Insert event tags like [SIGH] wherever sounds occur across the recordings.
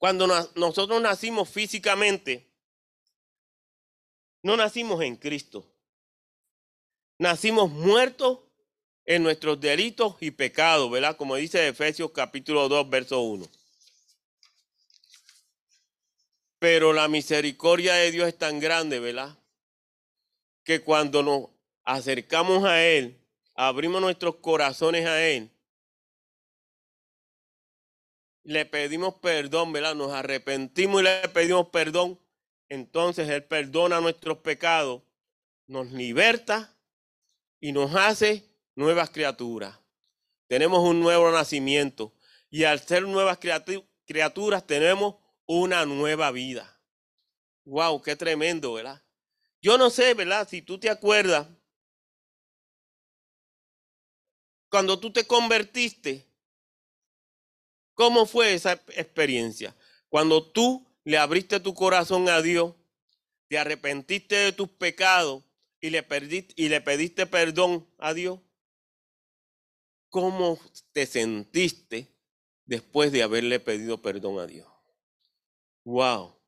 Cuando nosotros nacimos físicamente, no nacimos en Cristo. Nacimos muertos en nuestros delitos y pecados, ¿verdad? Como dice Efesios capítulo 2, verso 1. Pero la misericordia de Dios es tan grande, ¿verdad? Que cuando nos acercamos a Él, abrimos nuestros corazones a Él, le pedimos perdón, ¿verdad? Nos arrepentimos y le pedimos perdón. Entonces Él perdona nuestros pecados, nos liberta y nos hace nuevas criaturas. Tenemos un nuevo nacimiento y al ser nuevas criaturas tenemos una nueva vida. Wow, qué tremendo, ¿verdad? Yo no sé, ¿verdad? Si tú te acuerdas, cuando tú te convertiste, ¿cómo fue esa experiencia? Cuando tú le abriste tu corazón a Dios, te arrepentiste de tus pecados y le, y le pediste perdón a Dios. ¿Cómo te sentiste después de haberle pedido perdón a Dios? Wow.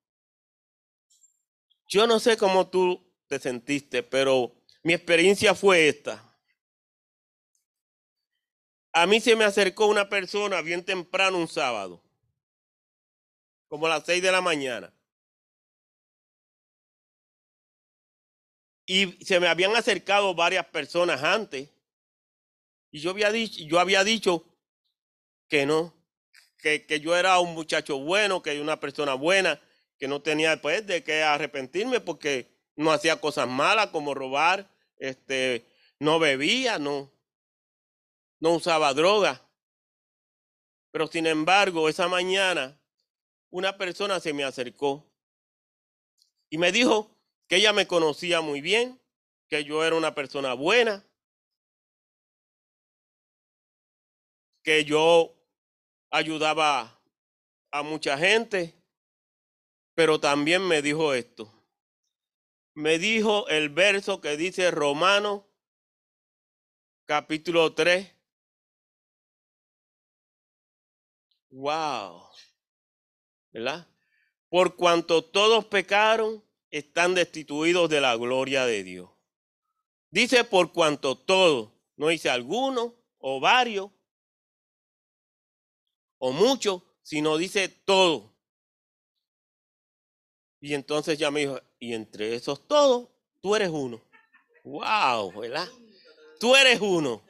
Yo no sé cómo tú te sentiste, pero mi experiencia fue esta. A mí se me acercó una persona bien temprano un sábado, como a las seis de la mañana. Y se me habían acercado varias personas antes. Y yo había dicho, yo había dicho que no, que, que yo era un muchacho bueno, que una persona buena, que no tenía pues de qué arrepentirme porque no hacía cosas malas como robar, este, no bebía, no, no usaba droga. Pero sin embargo, esa mañana una persona se me acercó y me dijo que ella me conocía muy bien, que yo era una persona buena, que yo ayudaba a mucha gente, pero también me dijo esto. Me dijo el verso que dice Romano capítulo 3, Wow. ¿Verdad? Por cuanto todos pecaron, están destituidos de la gloria de Dios. Dice por cuanto todos, no dice alguno o varios o muchos, sino dice todo. Y entonces ya me dijo, y entre esos todos, tú eres uno. Wow, ¿verdad? Tú eres uno.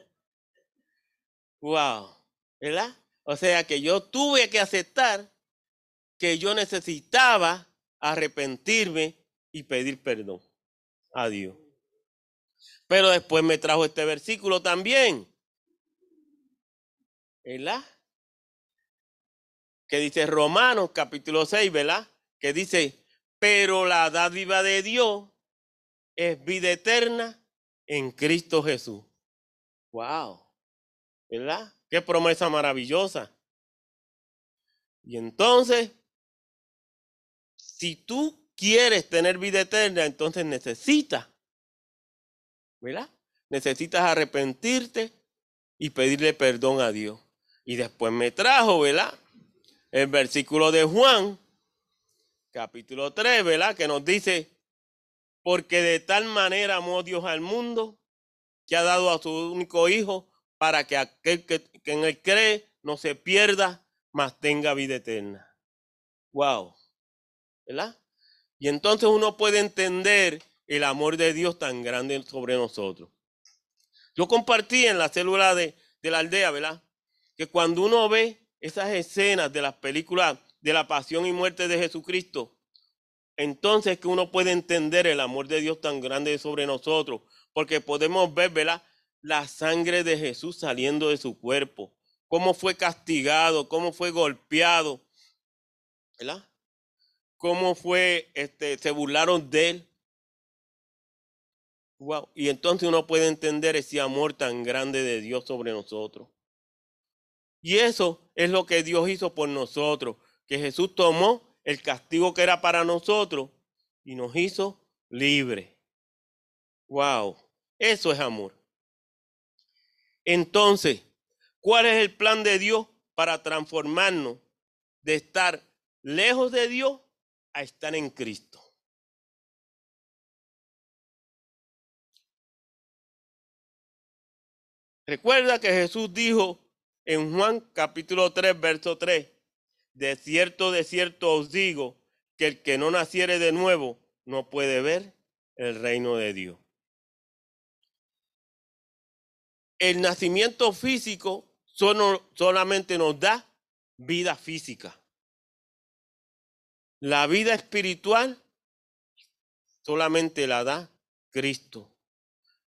Wow, ¿verdad? O sea que yo tuve que aceptar que yo necesitaba arrepentirme y pedir perdón a Dios. Pero después me trajo este versículo también. ¿Verdad? Que dice Romanos capítulo 6, ¿verdad? Que dice, pero la dádiva de Dios es vida eterna en Cristo Jesús. Wow. ¿Verdad? Qué promesa maravillosa. Y entonces, si tú quieres tener vida eterna, entonces necesitas, ¿verdad? Necesitas arrepentirte y pedirle perdón a Dios. Y después me trajo, ¿verdad? El versículo de Juan, capítulo 3, ¿verdad? Que nos dice, porque de tal manera amó Dios al mundo que ha dado a su único Hijo para que aquel que, en él cree no se pierda, mas tenga vida eterna. Wow. ¿Verdad? Y entonces uno puede entender el amor de Dios tan grande sobre nosotros. Yo compartí en la célula de, de la aldea, ¿verdad? Que cuando uno ve esas escenas de las películas de la pasión y muerte de Jesucristo, entonces que uno puede entender el amor de Dios tan grande sobre nosotros, porque podemos ver, ¿verdad? La sangre de Jesús saliendo de su cuerpo, cómo fue castigado, cómo fue golpeado, ¿verdad? Cómo fue, este, se burlaron de él. Wow. Y entonces uno puede entender ese amor tan grande de Dios sobre nosotros. Y eso es lo que Dios hizo por nosotros, que Jesús tomó el castigo que era para nosotros y nos hizo libres. Wow, eso es amor. Entonces, ¿cuál es el plan de Dios para transformarnos de estar lejos de Dios a estar en Cristo. Recuerda que Jesús dijo en Juan capítulo 3, verso 3, de cierto, de cierto os digo, que el que no naciere de nuevo no puede ver el reino de Dios. El nacimiento físico solo, solamente nos da vida física. La vida espiritual solamente la da Cristo.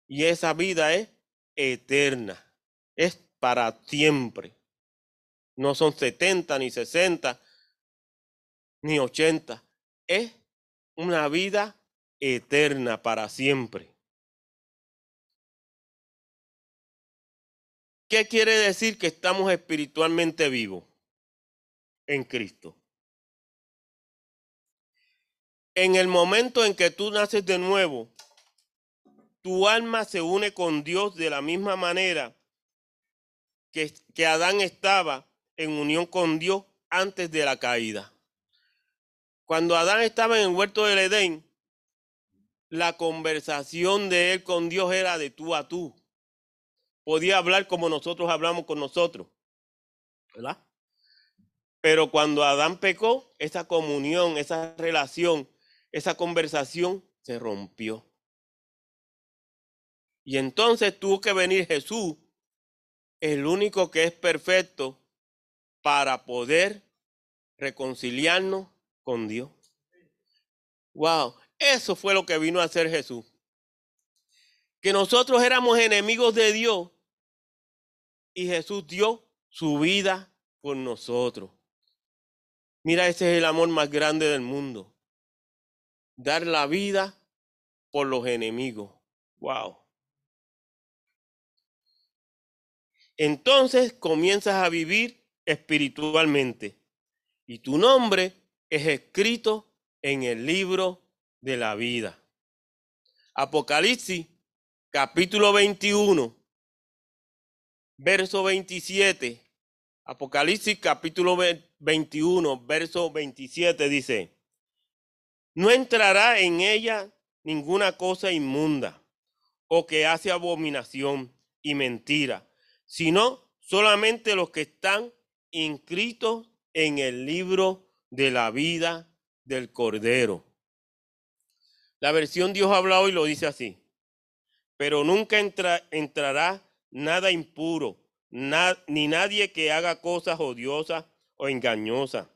Y esa vida es eterna, es para siempre. No son 70 ni 60 ni 80, es una vida eterna para siempre. ¿Qué quiere decir que estamos espiritualmente vivos en Cristo? En el momento en que tú naces de nuevo, tu alma se une con Dios de la misma manera que, que Adán estaba en unión con Dios antes de la caída. Cuando Adán estaba en el huerto del Edén, la conversación de él con Dios era de tú a tú. Podía hablar como nosotros hablamos con nosotros. ¿Verdad? Pero cuando Adán pecó, esa comunión, esa relación, esa conversación se rompió. Y entonces tuvo que venir Jesús, el único que es perfecto, para poder reconciliarnos con Dios. Wow, eso fue lo que vino a hacer Jesús. Que nosotros éramos enemigos de Dios y Jesús dio su vida por nosotros. Mira, ese es el amor más grande del mundo. Dar la vida por los enemigos. Wow. entonces comienzas a vivir espiritualmente. Y tu nombre es escrito en el libro de la vida. Apocalipsis capítulo 21, verso 27. Apocalipsis capítulo 21, verso 27 dice, no entrará en ella ninguna cosa inmunda o que hace abominación y mentira sino solamente los que están inscritos en el libro de la vida del Cordero. La versión Dios habla hoy lo dice así. Pero nunca entrará nada impuro, ni nadie que haga cosas odiosas o engañosas.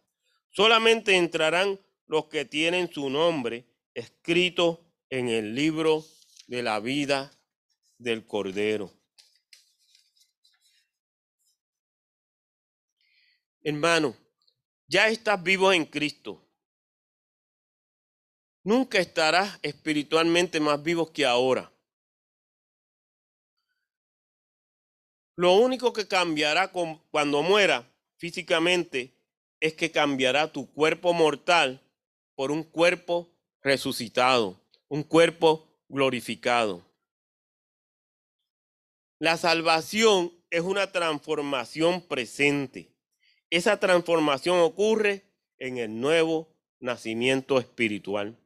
Solamente entrarán los que tienen su nombre escrito en el libro de la vida del Cordero. Hermano, ya estás vivo en Cristo. Nunca estarás espiritualmente más vivo que ahora. Lo único que cambiará cuando muera físicamente es que cambiará tu cuerpo mortal por un cuerpo resucitado, un cuerpo glorificado. La salvación es una transformación presente. Esa transformación ocurre en el nuevo nacimiento espiritual,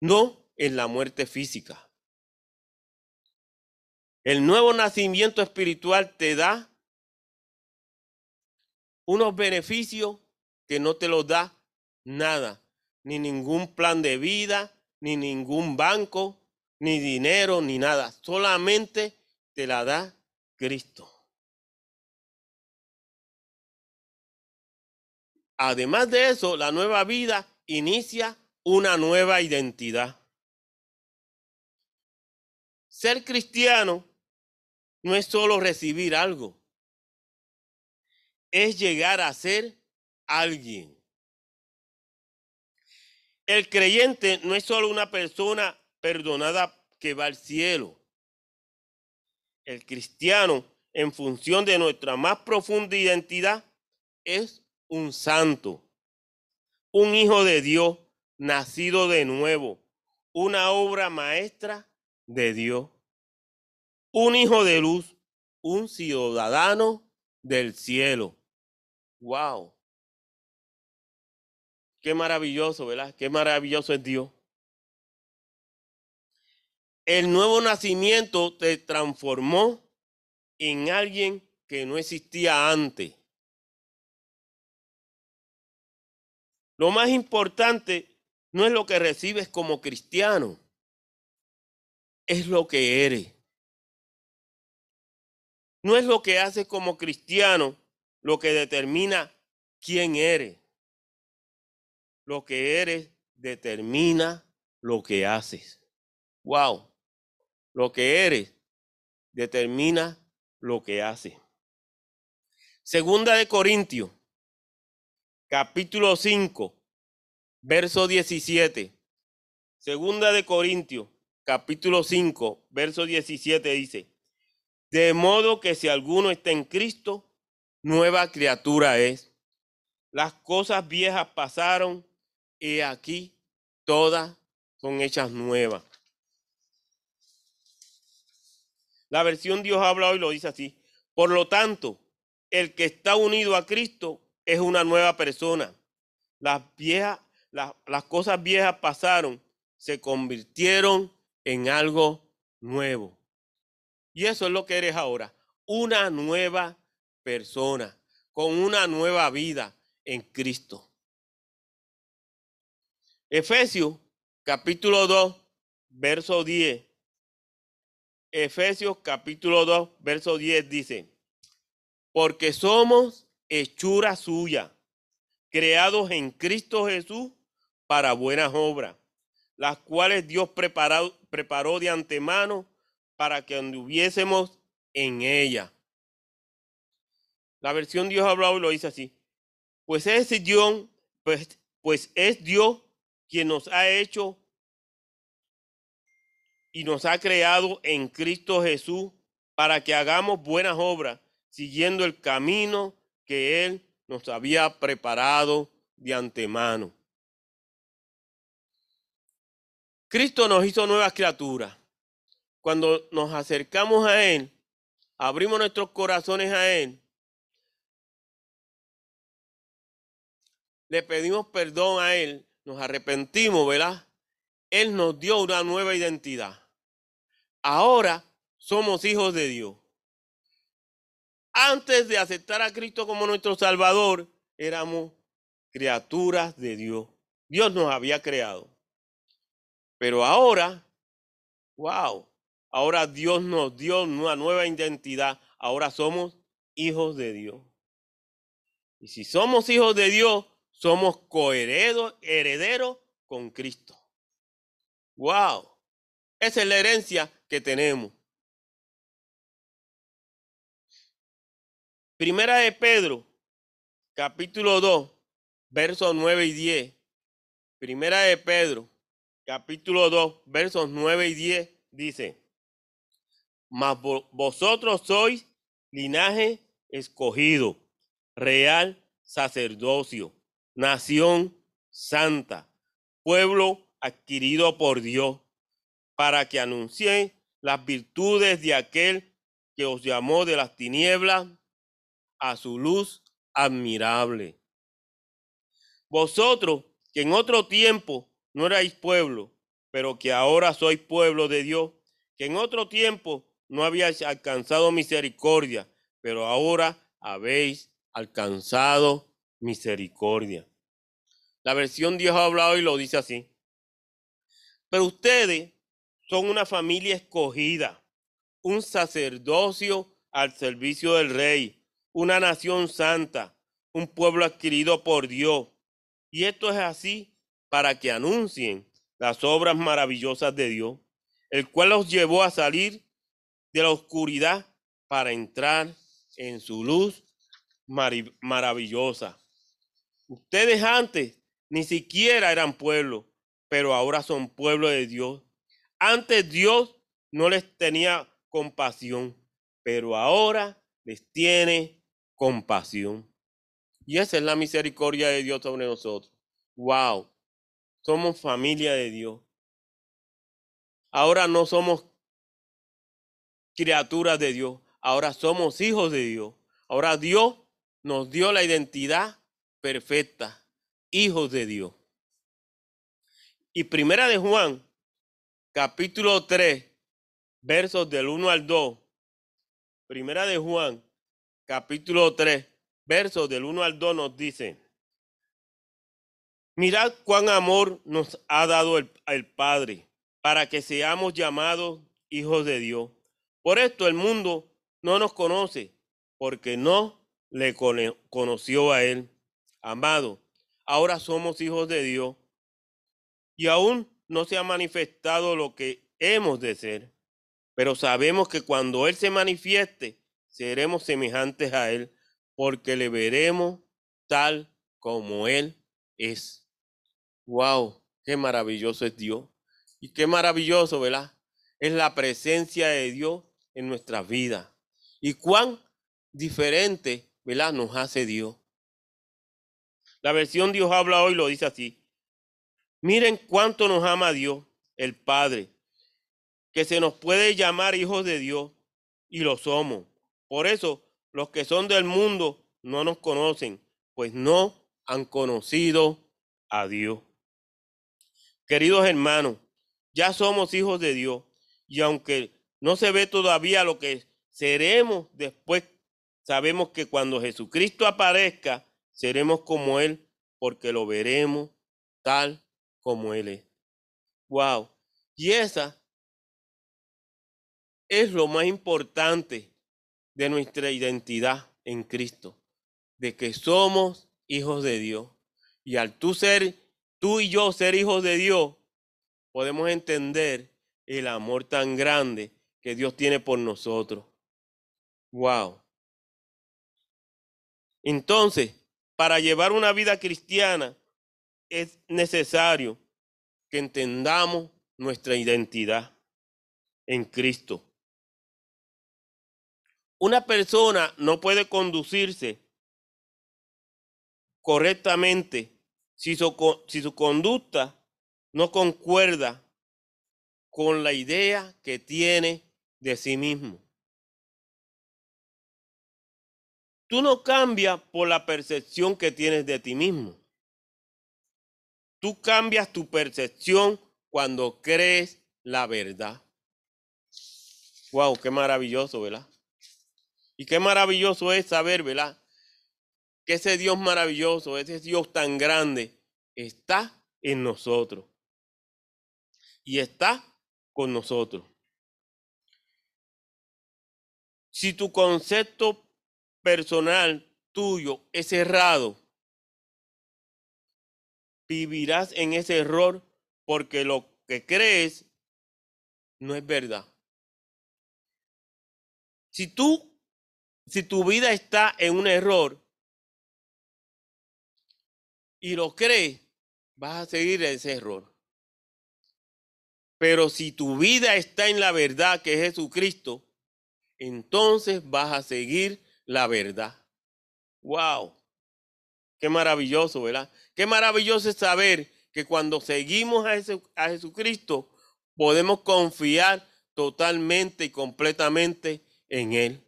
no en la muerte física. El nuevo nacimiento espiritual te da unos beneficios que no te los da nada, ni ningún plan de vida, ni ningún banco, ni dinero, ni nada. Solamente te la da Cristo. Además de eso, la nueva vida inicia una nueva identidad. Ser cristiano no es solo recibir algo, es llegar a ser alguien. El creyente no es solo una persona perdonada que va al cielo. El cristiano, en función de nuestra más profunda identidad, es un santo, un hijo de Dios, nacido de nuevo, una obra maestra de Dios, un hijo de luz, un ciudadano del cielo. Wow. Qué maravilloso, ¿verdad? Qué maravilloso es Dios. El nuevo nacimiento te transformó en alguien que no existía antes. Lo más importante no es lo que recibes como cristiano, es lo que eres. No es lo que haces como cristiano lo que determina quién eres. Lo que eres determina lo que haces. Wow. Lo que eres determina lo que haces. Segunda de Corintios, capítulo 5, verso 17. Segunda de Corintios, capítulo 5, verso 17 dice, de modo que si alguno está en Cristo, nueva criatura es. Las cosas viejas pasaron y aquí todas son hechas nuevas. La versión Dios habla hoy lo dice así. Por lo tanto, el que está unido a Cristo es una nueva persona. Las viejas, las, las cosas viejas pasaron, se convirtieron en algo nuevo. Y eso es lo que eres ahora, una nueva persona, con una nueva vida en Cristo. Efesios capítulo 2, verso 10. Efesios capítulo 2, verso 10 dice, porque somos hechura suya, creados en Cristo Jesús para buenas obras, las cuales Dios preparó, preparó de antemano para que anduviésemos en ella. La versión Dios ha hablado lo dice así. Pues es Dios, pues, pues es Dios quien nos ha hecho y nos ha creado en Cristo Jesús para que hagamos buenas obras, siguiendo el camino que Él nos había preparado de antemano. Cristo nos hizo nuevas criaturas cuando nos acercamos a Él, abrimos nuestros corazones a Él, le pedimos perdón a Él, nos arrepentimos, ¿verdad? Él nos dio una nueva identidad. Ahora somos hijos de Dios. Antes de aceptar a Cristo como nuestro Salvador, éramos criaturas de Dios. Dios nos había creado. Pero ahora, wow, Ahora Dios nos dio una nueva identidad. Ahora somos hijos de Dios. Y si somos hijos de Dios, somos coherederos herederos con Cristo. ¡Wow! Esa es la herencia que tenemos. Primera de Pedro, capítulo 2, versos 9 y 10. Primera de Pedro, capítulo 2, versos 9 y 10 dice mas vosotros sois linaje escogido, real sacerdocio, nación santa, pueblo adquirido por Dios, para que anuncie las virtudes de aquel que os llamó de las tinieblas a su luz admirable. Vosotros que en otro tiempo no erais pueblo, pero que ahora sois pueblo de Dios, que en otro tiempo no habíais alcanzado misericordia, pero ahora habéis alcanzado misericordia. La versión Dios ha hablado y lo dice así. Pero ustedes son una familia escogida, un sacerdocio al servicio del rey, una nación santa, un pueblo adquirido por Dios. Y esto es así para que anuncien las obras maravillosas de Dios, el cual los llevó a salir de la oscuridad para entrar en su luz maravillosa. Ustedes antes ni siquiera eran pueblo, pero ahora son pueblo de Dios. Antes Dios no les tenía compasión, pero ahora les tiene compasión. Y esa es la misericordia de Dios sobre nosotros. Wow, somos familia de Dios. Ahora no somos criaturas de Dios, ahora somos hijos de Dios. Ahora Dios nos dio la identidad perfecta. hijos de Dios. Y primera de Juan, capítulo 3, versos del 1 al 2. Primera de Juan, capítulo 3, versos del 1 al 2 nos dice, mirad cuán amor nos ha dado el, el Padre para que seamos llamados hijos de Dios. Por esto el mundo no nos conoce, porque no le conoció a Él. Amado, ahora somos hijos de Dios y aún no se ha manifestado lo que hemos de ser, pero sabemos que cuando Él se manifieste, seremos semejantes a Él, porque le veremos tal como Él es. ¡Wow! ¡Qué maravilloso es Dios! Y qué maravilloso, ¿verdad? Es la presencia de Dios en nuestras vidas. Y cuán diferente, ¿verdad? Nos hace Dios. La versión Dios habla hoy lo dice así. Miren cuánto nos ama Dios, el Padre, que se nos puede llamar hijos de Dios y lo somos. Por eso los que son del mundo no nos conocen, pues no han conocido a Dios. Queridos hermanos, ya somos hijos de Dios y aunque no se ve todavía lo que seremos después, sabemos que cuando Jesucristo aparezca, seremos como Él porque lo veremos tal como Él es. Wow. Y esa es lo más importante de nuestra identidad en Cristo, de que somos hijos de Dios. Y al tú ser, tú y yo ser hijos de Dios, podemos entender el amor tan grande que Dios tiene por nosotros. Wow. Entonces, para llevar una vida cristiana es necesario que entendamos nuestra identidad en Cristo. Una persona no puede conducirse correctamente si su, conducta no concuerda con la idea que tiene de sí mismo. Tú no cambias por la percepción que tienes de ti mismo. Tú cambias tu percepción cuando crees la verdad. Wow, qué maravilloso, ¿verdad? Y qué maravilloso es saber, ¿verdad? Que ese Dios maravilloso, ese Dios tan grande, está en nosotros y está con nosotros. Si tu concepto personal tuyo es errado, vivirás en ese error porque lo que crees no es verdad. Si tú, si tu vida está en un error y lo crees, vas a seguir ese error. Pero si tu vida está en la verdad que es Jesucristo, entonces vas a seguir la verdad. ¡Wow! Qué maravilloso, ¿verdad? Qué maravilloso es saber que cuando seguimos a, Jesucristo, podemos confiar totalmente y completamente en Él.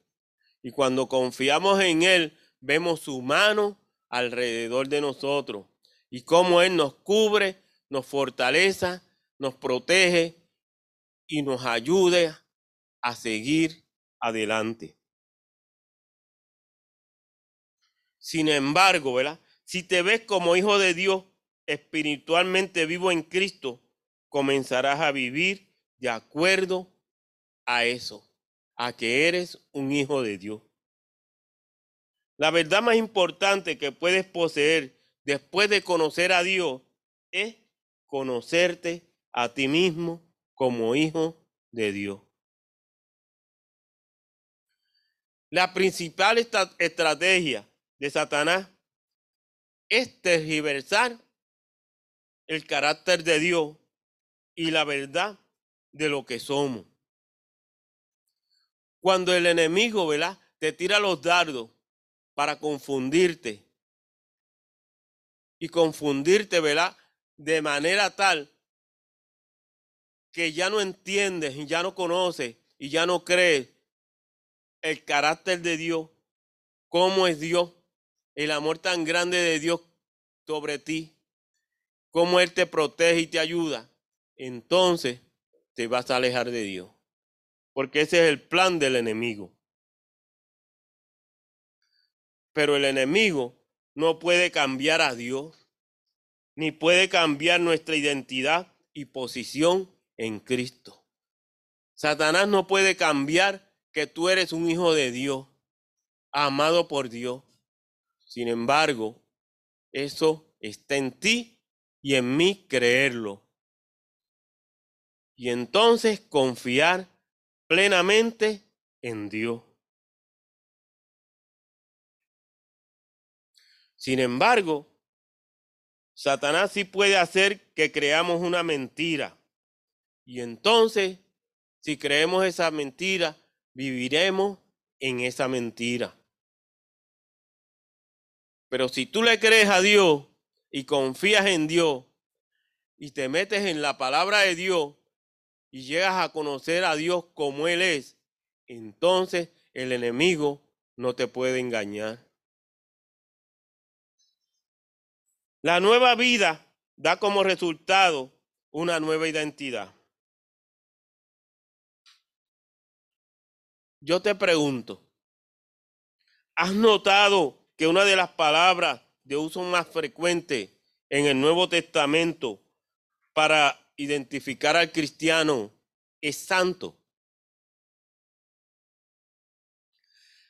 Y cuando confiamos en Él, vemos su mano alrededor de nosotros y cómo Él nos cubre, nos fortaleza nos protege y nos ayude a seguir adelante. Sin embargo, ¿verdad? Si te ves como hijo de Dios, espiritualmente vivo en Cristo, comenzarás a vivir de acuerdo a eso, a que eres un hijo de Dios. La verdad más importante que puedes poseer después de conocer a Dios es conocerte a ti mismo como hijo de Dios. La principal estrategia de Satanás es tergiversar el carácter de Dios y la verdad de lo que somos. Cuando el enemigo, ¿verdad? Te tira los dardos para confundirte y confundirte, ¿verdad? De manera tal que ya no entiendes ya no conoces y ya no crees el carácter de Dios, cómo es Dios, el amor tan grande de Dios sobre ti, cómo Él te protege y te ayuda, entonces te vas a alejar de Dios. Porque ese es el plan del enemigo. Pero el enemigo no puede cambiar a Dios, ni puede cambiar nuestra identidad y posición en Cristo. Satanás no puede cambiar que tú eres un hijo de Dios, amado por Dios. Sin embargo, eso está en ti y en mí creerlo. Y entonces confiar plenamente en Dios. Sin embargo, Satanás sí puede hacer que creamos una mentira. Y entonces, si creemos esa mentira, viviremos en esa mentira. Pero si tú le crees a Dios y confías en Dios y te metes en la palabra de Dios y llegas a conocer a Dios como Él es, entonces el enemigo no te puede engañar. La nueva vida da como resultado una nueva identidad. Yo te pregunto, ¿has notado que una de las palabras de uso más frecuente en el Nuevo Testamento para identificar al cristiano es santo?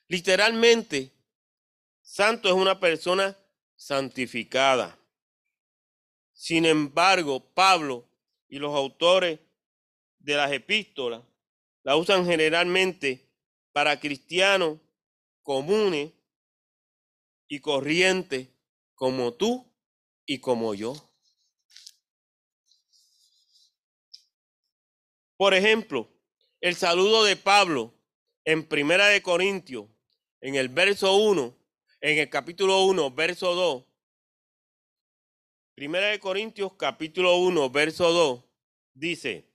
Literalmente, santo es una persona santificada. Sin embargo, Pablo y los autores de las epístolas la usan generalmente para cristianos comunes y corrientes como tú y como yo. Por ejemplo, el saludo de Pablo en Primera de Corintios, en el verso 1, en el capítulo 1, verso 2. Primera de Corintios, capítulo 1, verso 2, dice,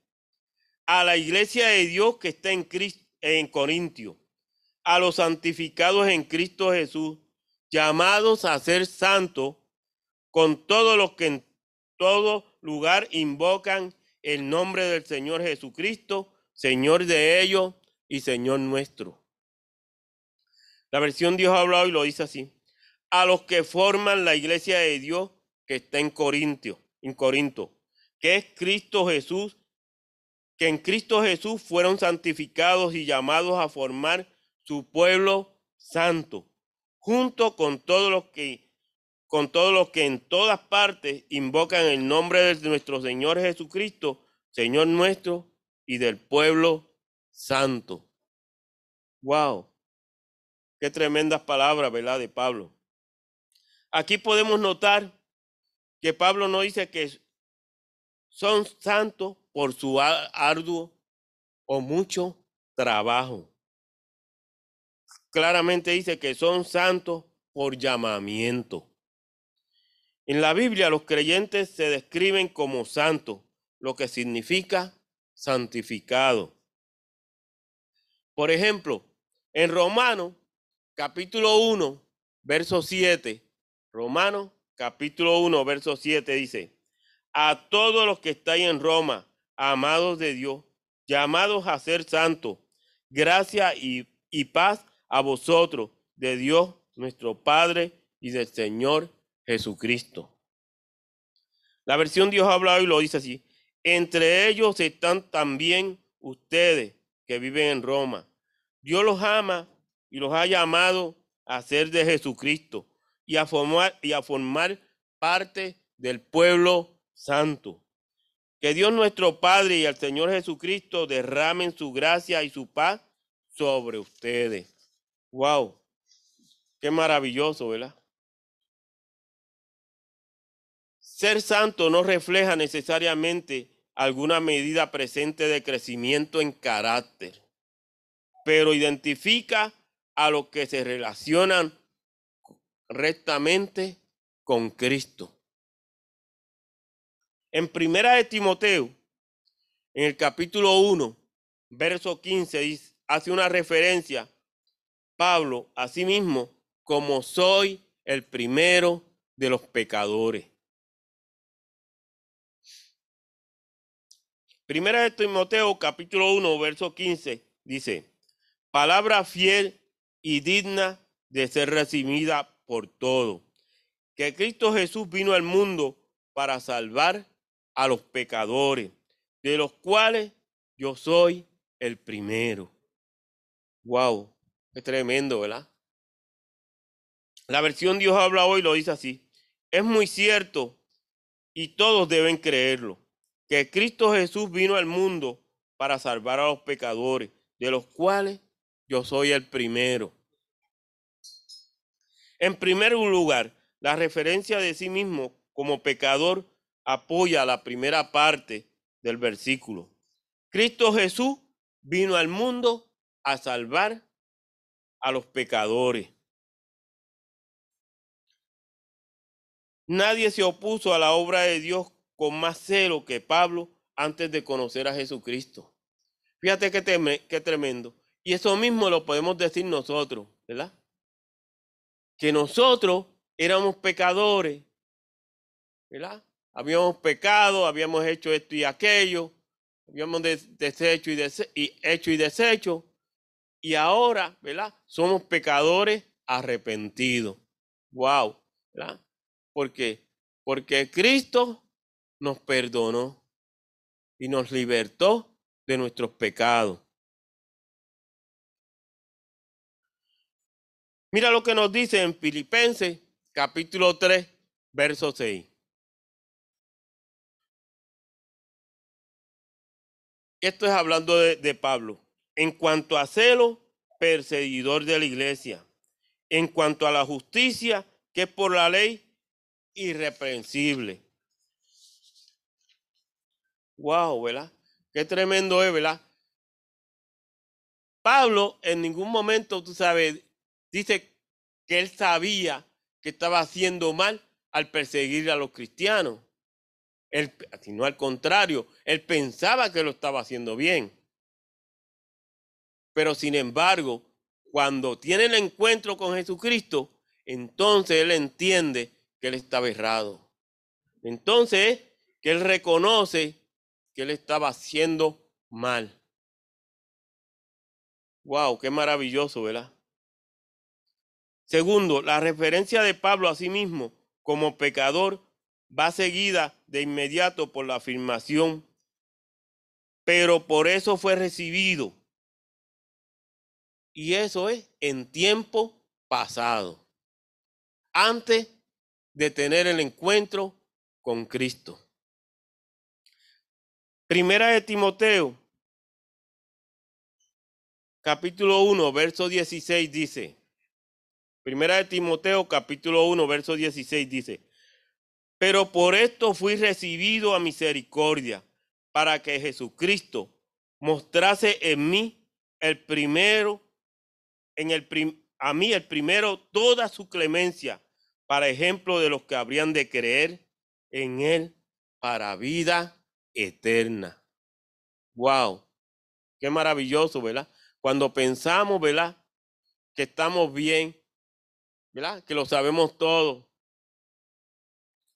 a la iglesia de Dios que está en, Cristo, en Corintio, a los santificados en Cristo Jesús, llamados a ser santos, con todos los que en todo lugar invocan el nombre del Señor Jesucristo, Señor de ellos y Señor nuestro. La versión Dios ha hablado y lo dice así. A los que forman la iglesia de Dios que está en Corintio, en Corinto, que es Cristo Jesús, que en Cristo Jesús fueron santificados y llamados a formar su pueblo santo, junto con todos los que con todos los que en todas partes invocan el nombre de nuestro Señor Jesucristo, Señor nuestro y del pueblo santo. Wow. Qué tremendas palabras, ¿verdad? De Pablo. Aquí podemos notar que Pablo no dice que son santos por su arduo o mucho trabajo. Claramente dice que son santos por llamamiento. En la Biblia los creyentes se describen como santos, lo que significa santificado. Por ejemplo, en Romanos capítulo 1, verso 7, Romanos capítulo 1, verso 7 dice, a todos los que estáis en Roma, amados de Dios, llamados a ser santos, gracia y, y paz a vosotros, de Dios nuestro Padre y del Señor Jesucristo. La versión Dios ha hablado y lo dice así. Entre ellos están también ustedes que viven en Roma. Dios los ama y los ha llamado a ser de Jesucristo y a formar, y a formar parte del pueblo santo. Que Dios nuestro Padre y el Señor Jesucristo derramen su gracia y su paz sobre ustedes. Wow, qué maravilloso, ¿verdad? Ser santo no refleja necesariamente alguna medida presente de crecimiento en carácter, pero identifica a los que se relacionan rectamente con Cristo. En primera de Timoteo, en el capítulo 1, verso 15, hace una referencia, Pablo, a sí mismo, como soy el primero de los pecadores. Primera de Timoteo, capítulo 1, verso 15, dice, palabra fiel y digna de ser recibida por todo, que Cristo Jesús vino al mundo para salvar a los pecadores, de los cuales yo soy el primero. Wow, es tremendo, ¿verdad? La versión Dios habla hoy lo dice así. Es muy cierto y todos deben creerlo, que Cristo Jesús vino al mundo para salvar a los pecadores, de los cuales yo soy el primero. En primer lugar, la referencia de sí mismo como pecador apoya la primera parte del versículo. Cristo Jesús vino al mundo a salvar a los pecadores. Nadie se opuso a la obra de Dios con más celo que Pablo antes de conocer a Jesucristo. Fíjate qué, qué tremendo. Y eso mismo lo podemos decir nosotros, ¿verdad? Que nosotros éramos pecadores, ¿verdad? Habíamos pecado, habíamos hecho esto y aquello, habíamos deshecho y, hecho y deshecho, y ahora, ¿verdad? Somos pecadores arrepentidos. Wow, ¿verdad? ¿Por qué? Porque Cristo nos perdonó y nos libertó de nuestros pecados. Mira lo que nos dice en Filipenses capítulo 3, verso 6. Esto es hablando de, Pablo. En cuanto a celo, perseguidor de la iglesia. En cuanto a la justicia, que es por la ley, irreprensible. Wow, ¿verdad? Qué tremendo es, ¿verdad? Pablo en ningún momento, tú sabes, dice que él sabía que estaba haciendo mal al perseguir a los cristianos. Él, sino al contrario, él pensaba que lo estaba haciendo bien. Pero sin embargo, cuando tiene el encuentro con Jesucristo, entonces él entiende que él estaba errado. Entonces, que él reconoce que él estaba haciendo mal. Wow, qué maravilloso, ¿verdad? Segundo, la referencia de Pablo a sí mismo como pecador va seguida de inmediato por la afirmación, pero por eso fue recibido. Y eso es en tiempo pasado. Antes de tener el encuentro con Cristo. Primera de Timoteo, capítulo 1, verso 16 dice, Primera de Timoteo, capítulo 1, verso 16 dice, pero por esto fui recibido a misericordia, para que Jesucristo mostrase en mí el primero, en el a mí el primero toda su clemencia para ejemplo de los que habrían de creer en Él para vida eterna. Wow, qué maravilloso, ¿verdad? Cuando pensamos, ¿verdad? Que estamos bien, ¿verdad? Que lo sabemos todo.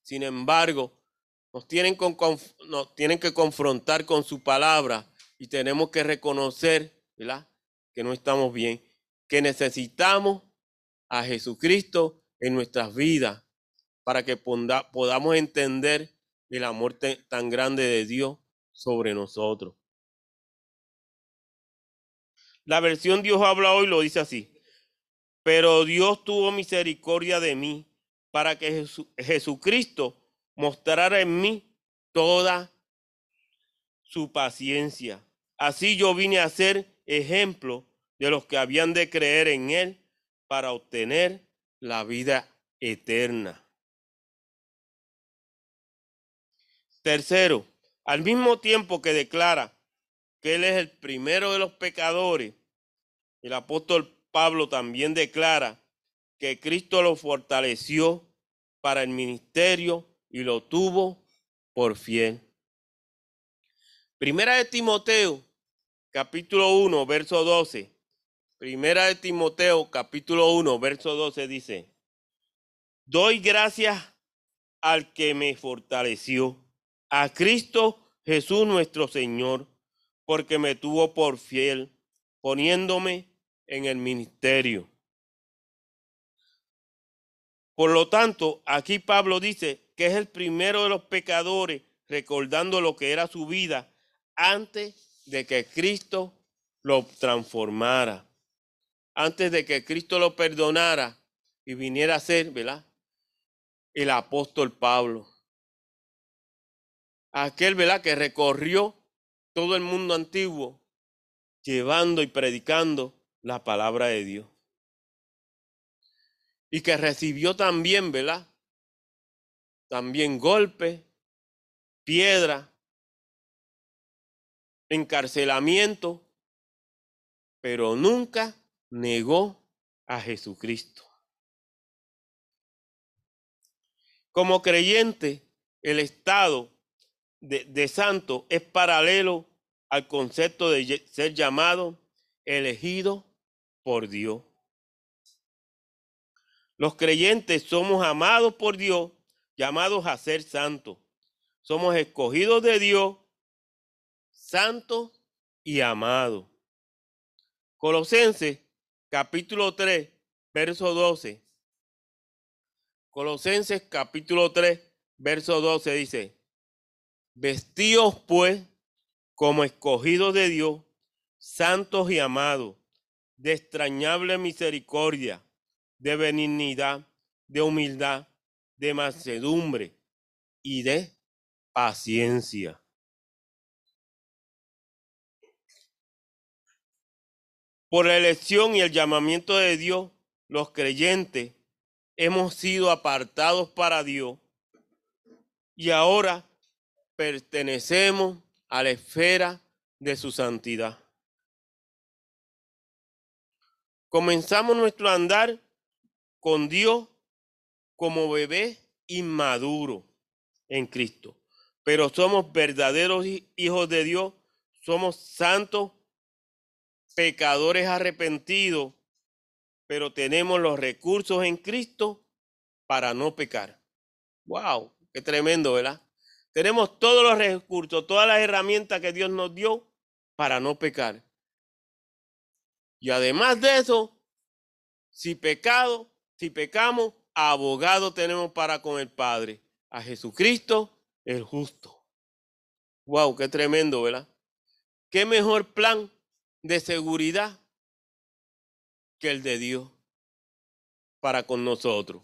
Sin embargo, nos tienen, que confrontar con su palabra y tenemos que reconocer, ¿verdad? Que no estamos bien, que necesitamos a Jesucristo en nuestras vidas para que podamos entender el amor tan grande de Dios sobre nosotros. La versión Dios habla hoy lo dice así. Pero Dios tuvo misericordia de mí para que Jesucristo mostrara en mí toda su paciencia. Así yo vine a ser ejemplo de los que habían de creer en Él para obtener la vida eterna. Tercero, al mismo tiempo que declara que Él es el primero de los pecadores, el apóstol Pablo también declara que Cristo lo fortaleció para el ministerio y lo tuvo por fiel. Primera de Timoteo, capítulo 1, verso 12. Primera de Timoteo, capítulo 1, verso 12 dice, Doy gracias al que me fortaleció, a Cristo Jesús nuestro Señor, porque me tuvo por fiel, poniéndome en el ministerio. Por lo tanto, aquí Pablo dice que es el primero de los pecadores, recordando lo que era su vida antes de que Cristo lo transformara, antes de que Cristo lo perdonara y viniera a ser, ¿verdad? El apóstol Pablo. Aquel, ¿verdad? Que recorrió todo el mundo antiguo, llevando y predicando la palabra de Dios. Y que recibió también, ¿verdad? También golpe, piedra, encarcelamiento, pero nunca negó a Jesucristo. Como creyente, el estado de, de, santo es paralelo al concepto de ser llamado, elegido por Dios. Los creyentes somos amados por Dios, llamados a ser santos. Somos escogidos de Dios, santos y amados. Colosenses capítulo 3, verso 12. Colosenses capítulo 3, verso 12 dice, Vestíos pues como escogidos de Dios, santos y amados, de extrañable misericordia, de benignidad, de humildad, de mansedumbre y de paciencia. Por la elección y el llamamiento de Dios, los creyentes hemos sido apartados para Dios y ahora pertenecemos a la esfera de su santidad. Comenzamos nuestro andar con Dios como bebé inmaduro en Cristo. Pero somos verdaderos hijos de Dios, somos santos, pecadores arrepentidos, pero tenemos los recursos en Cristo para no pecar. ¡Wow! Qué tremendo, ¿verdad? Tenemos todos los recursos, todas las herramientas que Dios nos dio para no pecar. Y además de eso, si pecado, si pecamos, abogado tenemos para con el Padre, a Jesucristo el justo. Wow, qué tremendo, ¿verdad? Qué mejor plan de seguridad que el de Dios para con nosotros.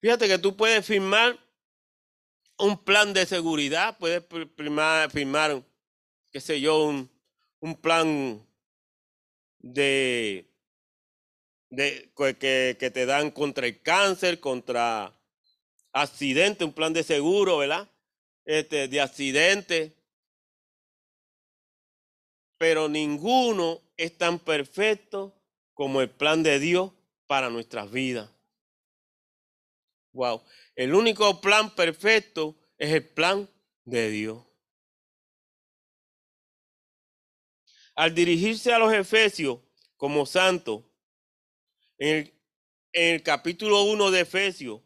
Fíjate que tú puedes firmar un plan de seguridad, puedes firmar, qué sé yo, un plan de de, que, que te dan contra el cáncer, contra accidente, un plan de seguro, ¿verdad? Este, de accidente. Pero ninguno es tan perfecto como el plan de Dios para nuestras vidas. Wow. El único plan perfecto es el plan de Dios. Al dirigirse a los efesios como santos, en el, capítulo 1 de Efesios,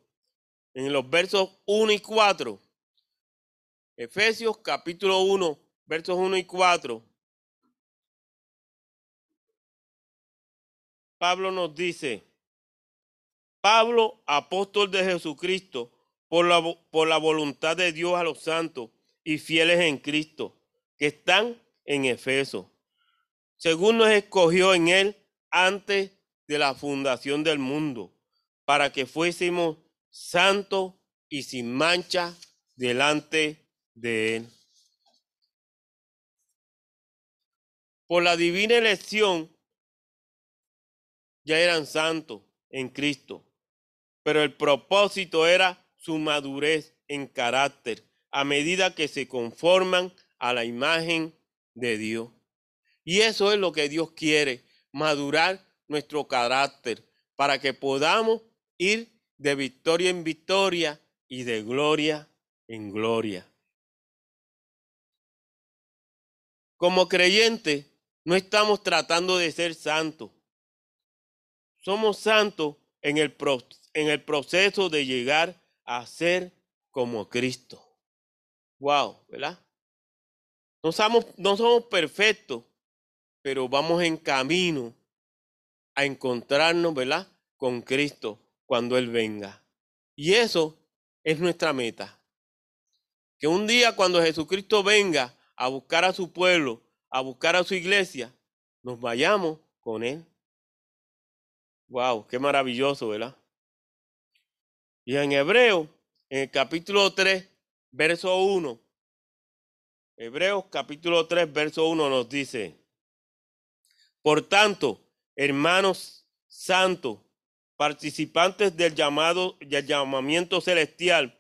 en los versos 1 y 4. Efesios capítulo 1, versos 1 y 4. Pablo nos dice, Pablo, apóstol de Jesucristo, por la, por la voluntad de Dios a los santos y fieles en Cristo, que están en Efeso, según nos escogió en él antes de la fundación del mundo, para que fuésemos santos y sin mancha delante de Él. Por la divina elección ya eran santos en Cristo, pero el propósito era su madurez en carácter a medida que se conforman a la imagen de Dios. Y eso es lo que Dios quiere, madurar nuestro carácter para que podamos ir de victoria en victoria y de gloria en gloria. Como creyentes, no estamos tratando de ser santos. Somos santos en el, en el proceso de llegar a ser como Cristo. Wow, ¿verdad? No somos, no somos perfectos, pero vamos en camino a encontrarnos, ¿verdad? Con Cristo cuando Él venga. Y eso es nuestra meta. Que un día cuando Jesucristo venga a buscar a su pueblo, a buscar a su iglesia, nos vayamos con Él. Wow, qué maravilloso, ¿verdad? Y en Hebreo, en el capítulo 3, verso 1, Hebreos capítulo 3, verso 1 nos dice, por tanto, hermanos santos, participantes del llamado del llamamiento celestial,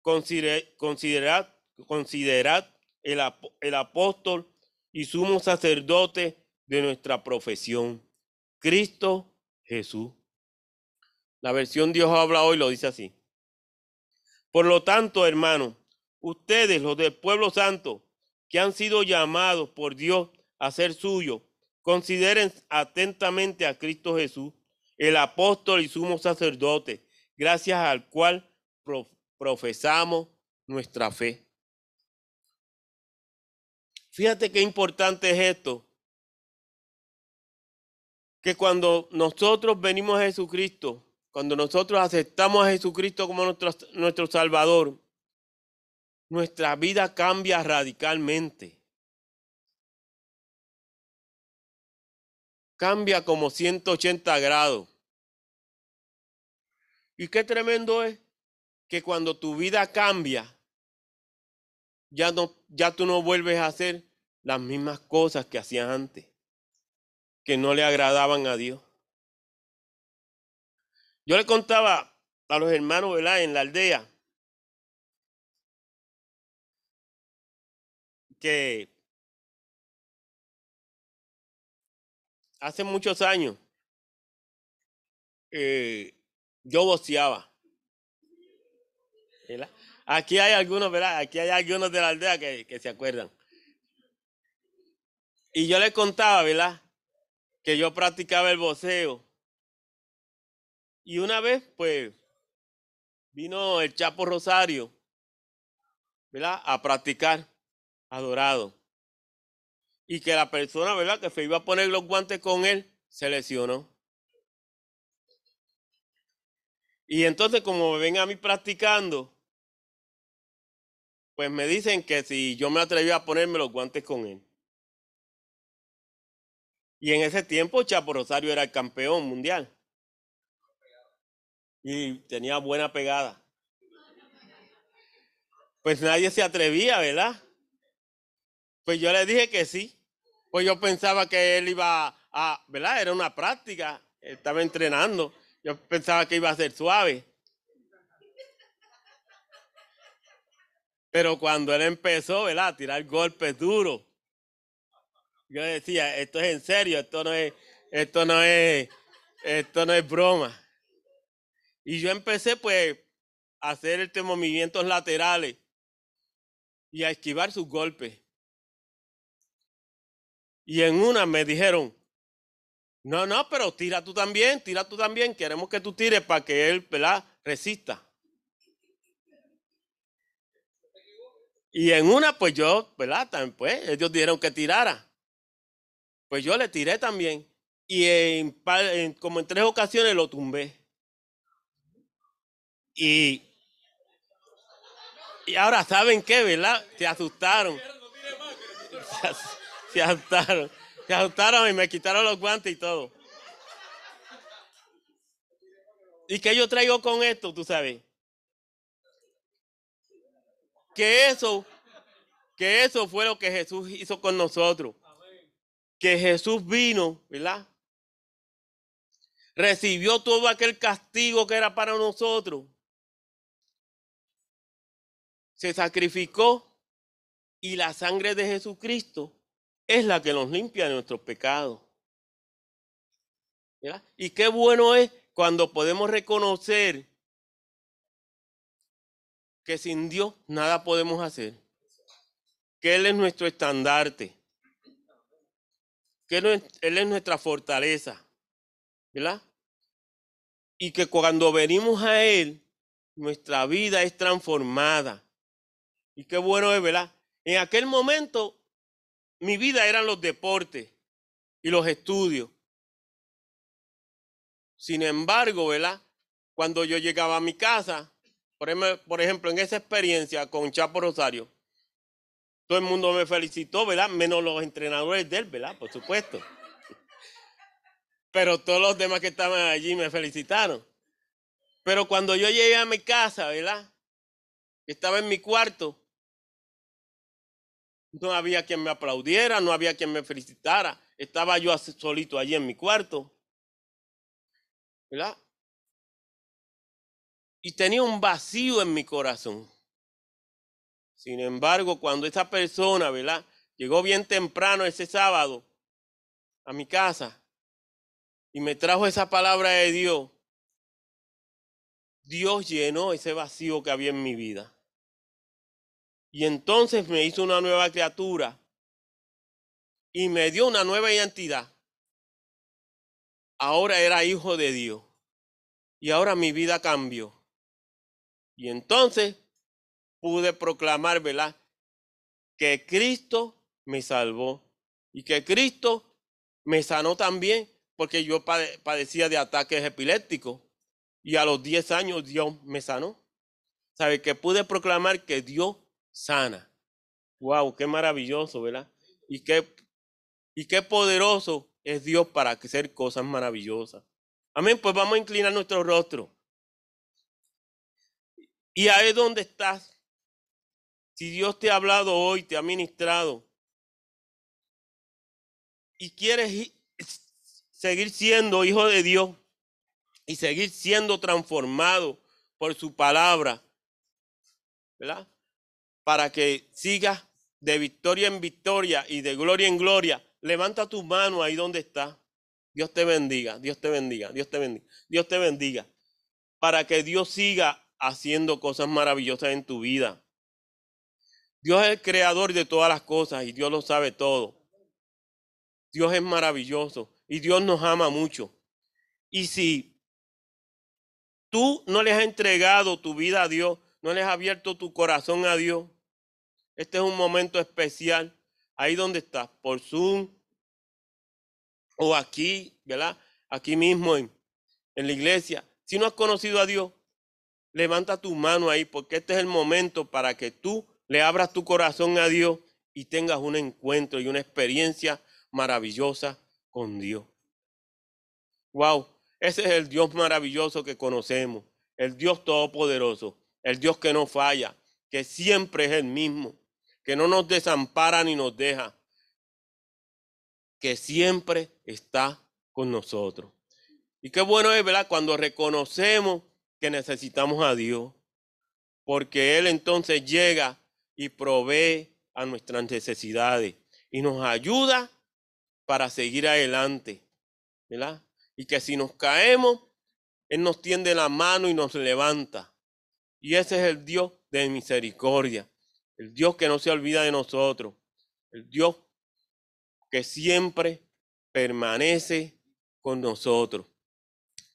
considerad, considerad el, el apóstol y sumo sacerdote de nuestra profesión, Cristo Jesús. La versión Dios habla hoy lo dice así. Por lo tanto, hermanos, ustedes, los del pueblo santo, que han sido llamados por Dios a ser suyos, consideren atentamente a Cristo Jesús, el apóstol y sumo sacerdote, gracias al cual profesamos nuestra fe. Fíjate qué importante es esto. Que cuando nosotros venimos a Jesucristo, cuando nosotros aceptamos a Jesucristo como nuestro, nuestro Salvador, nuestra vida cambia radicalmente. Cambia como 180 grados. Y qué tremendo es que cuando tu vida cambia, ya, no, ya tú no vuelves a hacer las mismas cosas que hacías antes, que no le agradaban a Dios. Yo le contaba a los hermanos, ¿verdad? En la aldea, que hace muchos años eh, yo boceaba. Aquí hay algunos, ¿verdad? Aquí hay algunos de la aldea que, que se acuerdan. Y yo le contaba, ¿verdad? Que yo practicaba el voceo. Y una vez, pues, vino el Chapo Rosario, ¿verdad? A practicar adorado. Y que la persona, ¿verdad? Que se iba a poner los guantes con él, se lesionó. Y entonces, como me ven a mí practicando, pues me dicen que si yo me atreví a ponerme los guantes con él. Y en ese tiempo Chapo Rosario era el campeón mundial. Y tenía buena pegada. Pues nadie se atrevía, ¿verdad? Pues yo le dije que sí. Pues yo pensaba que él iba a, ¿verdad? Era una práctica. estaba entrenando. Yo pensaba que iba a ser suave. Pero cuando él empezó, ¿verdad? A tirar golpes duros. Yo decía, esto es en serio, esto no es, esto no es, esto no es broma. Y yo empecé pues a hacer estos movimientos laterales y a esquivar sus golpes. Y en una me dijeron, no, no, pero tira tú también, tira tú también. Queremos que tú tires para que él, ¿verdad? Resista. Y en una, pues yo, ¿verdad? Pues ellos dijeron que tirara. Pues yo le tiré también. Y en, como en tres ocasiones lo tumbé. Y, y ahora, ¿saben qué, verdad? Se asustaron [LAUGHS] se asustaron. Se asustaron y me quitaron los guantes y todo. ¿Y qué yo traigo con esto, tú sabes? Que eso, que eso fue lo que Jesús hizo con nosotros. Que Jesús vino, ¿verdad? Recibió todo aquel castigo que era para nosotros. Se sacrificó y la sangre de Jesucristo es la que nos limpia de nuestros pecados. Y qué bueno es cuando podemos reconocer que sin Dios nada podemos hacer. Que Él es nuestro estandarte. Que Él es nuestra fortaleza. ¿Verdad? Y que cuando venimos a Él, nuestra vida es transformada. Y qué bueno es, ¿verdad? En aquel momento, mi vida eran los deportes y los estudios. Sin embargo, ¿verdad? Cuando yo llegaba a mi casa, por ejemplo, en esa experiencia con Chapo Rosario, todo el mundo me felicitó, ¿verdad? Menos los entrenadores de él, ¿verdad? Por supuesto. Pero todos los demás que estaban allí me felicitaron. Pero cuando yo llegué a mi casa, ¿verdad? Estaba en mi cuarto. No había quien me aplaudiera, no había quien me felicitara. Estaba yo solito allí en mi cuarto. ¿Verdad? Y tenía un vacío en mi corazón. Sin embargo, cuando esa persona, ¿verdad? Llegó bien temprano ese sábado a mi casa y me trajo esa palabra de Dios, Dios llenó ese vacío que había en mi vida. Y entonces me hizo una nueva criatura y me dio una nueva identidad. Ahora era hijo de Dios. Y ahora mi vida cambió. Y entonces pude proclamar, ¿verdad? Que Cristo me salvó y que Cristo me sanó también porque yo padecía de ataques epilépticos y a los 10 años Dios me sanó. ¿Sabe? Que pude proclamar que Dios sana. Wow, qué maravilloso, ¿verdad? Y qué, y qué poderoso es Dios para hacer cosas maravillosas. Amén, pues vamos a inclinar nuestro rostro. Y ahí donde estás, si Dios te ha hablado hoy, te ha ministrado, y quieres seguir siendo hijo de Dios y seguir siendo transformado por su palabra, ¿verdad? Para que sigas de victoria en victoria y de gloria en gloria, levanta tu mano ahí donde está. Dios te bendiga, Dios te bendiga, Dios te bendiga, Dios te bendiga. Para que Dios siga haciendo cosas maravillosas en tu vida. Dios es el creador de todas las cosas y Dios lo sabe todo. Dios es maravilloso y Dios nos ama mucho. Y si tú no les has entregado tu vida a Dios, no les has abierto tu corazón a Dios, este es un momento especial. Ahí donde estás, por Zoom o aquí, ¿verdad? Aquí mismo en, en la iglesia. Si no has conocido a Dios, levanta tu mano ahí porque este es el momento para que tú le abras tu corazón a Dios y tengas un encuentro y una experiencia maravillosa con Dios. Wow, ese es el Dios maravilloso que conocemos, el Dios todopoderoso, el Dios que no falla, que siempre es el mismo, que no nos desampara ni nos deja, que siempre está con nosotros. Y qué bueno es, ¿verdad? Cuando reconocemos que necesitamos a Dios, porque Él entonces llega y provee a nuestras necesidades y nos ayuda para seguir adelante, ¿verdad? Y que si nos caemos, Él nos tiende la mano y nos levanta. Y ese es el Dios de misericordia, el Dios que no se olvida de nosotros, el Dios que siempre permanece con nosotros.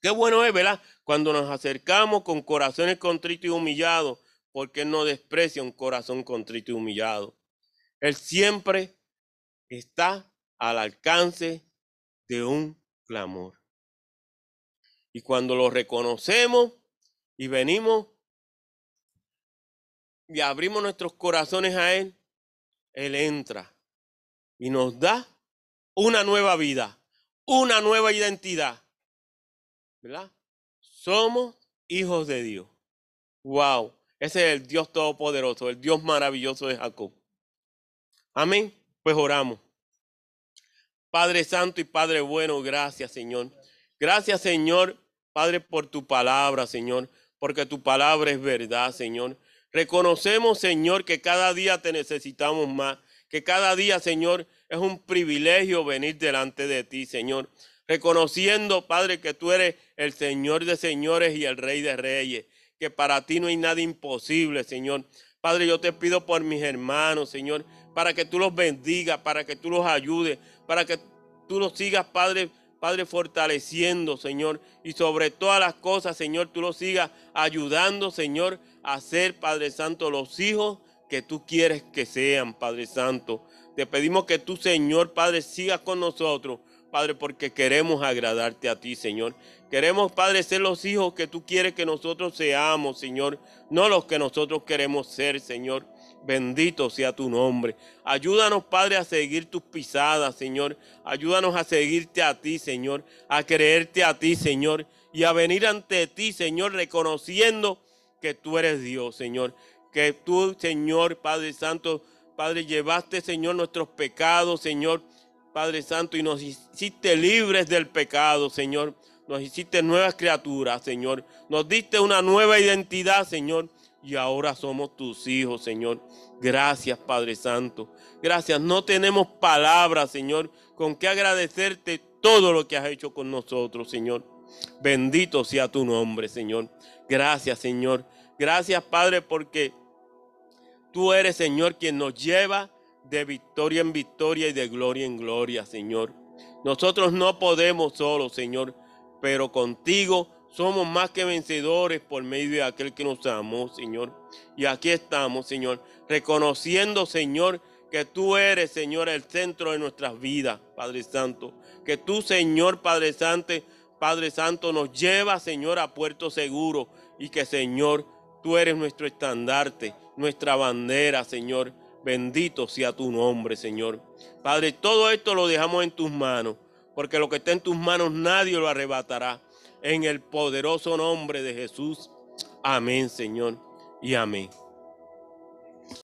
Qué bueno es, ¿verdad? Cuando nos acercamos con corazones contritos y humillados porque Él no desprecia un corazón contrito y humillado. Él siempre está al alcance de un clamor. Y cuando lo reconocemos y venimos y abrimos nuestros corazones a Él, Él entra y nos da una nueva vida, una nueva identidad. ¿Verdad? Somos hijos de Dios. Wow. Ese es el Dios todopoderoso, el Dios maravilloso de Jacob. Amén. Pues oramos. Padre Santo y Padre bueno, gracias Señor. Gracias Señor, Padre, por tu palabra, Señor, porque tu palabra es verdad, Señor. Reconocemos, Señor, que cada día te necesitamos más, que cada día, Señor, es un privilegio venir delante de ti, Señor. Reconociendo, Padre, que tú eres el Señor de señores y el Rey de reyes que para ti no hay nada imposible, Señor. Padre, yo te pido por mis hermanos, Señor, para que tú los bendigas, para que tú los ayudes, para que tú los sigas, Padre, Padre, fortaleciendo, Señor. Y sobre todas las cosas, Señor, tú los sigas ayudando, Señor, a ser, Padre Santo, los hijos que tú quieres que sean, Padre Santo. Te pedimos que tú, Señor, Padre, sigas con nosotros, Padre, porque queremos agradarte a ti, Señor. Queremos, Padre, ser los hijos que tú quieres que nosotros seamos, Señor, no los que nosotros queremos ser, Señor. Bendito sea tu nombre. Ayúdanos, Padre, a seguir tus pisadas, Señor. Ayúdanos a seguirte a ti, Señor. A creerte a ti, Señor. Y a venir ante ti, Señor, reconociendo que tú eres Dios, Señor. Que tú, Señor, Padre Santo, Padre, llevaste, Señor, nuestros pecados, Señor, Padre Santo, y nos hiciste libres del pecado, Señor. Nos hiciste nuevas criaturas, Señor. Nos diste una nueva identidad, Señor y ahora somos tus hijos, Señor. Gracias, Padre Santo. Gracias. No tenemos palabras, Señor, con que agradecerte todo lo que has hecho con nosotros, Señor. Bendito sea tu nombre, Señor. Gracias, Señor. Gracias, Padre, porque tú eres, Señor, quien nos lleva de victoria en victoria y de gloria en gloria, Señor. Nosotros no podemos solos, Señor, pero contigo somos más que vencedores por medio de aquel que nos amó, Señor. Y aquí estamos, Señor, reconociendo, Señor, que tú eres, Señor, el centro de nuestras vidas, Padre Santo. Que tú, Señor, Padre Santo, Padre Santo, nos lleva, Señor, a puerto seguro. Y que, Señor, tú eres nuestro estandarte, nuestra bandera, Señor. Bendito sea tu nombre, Señor. Padre, todo esto lo dejamos en tus manos, porque lo que está en tus manos nadie lo arrebatará en el poderoso nombre de Jesús. Amén, Señor, y amén.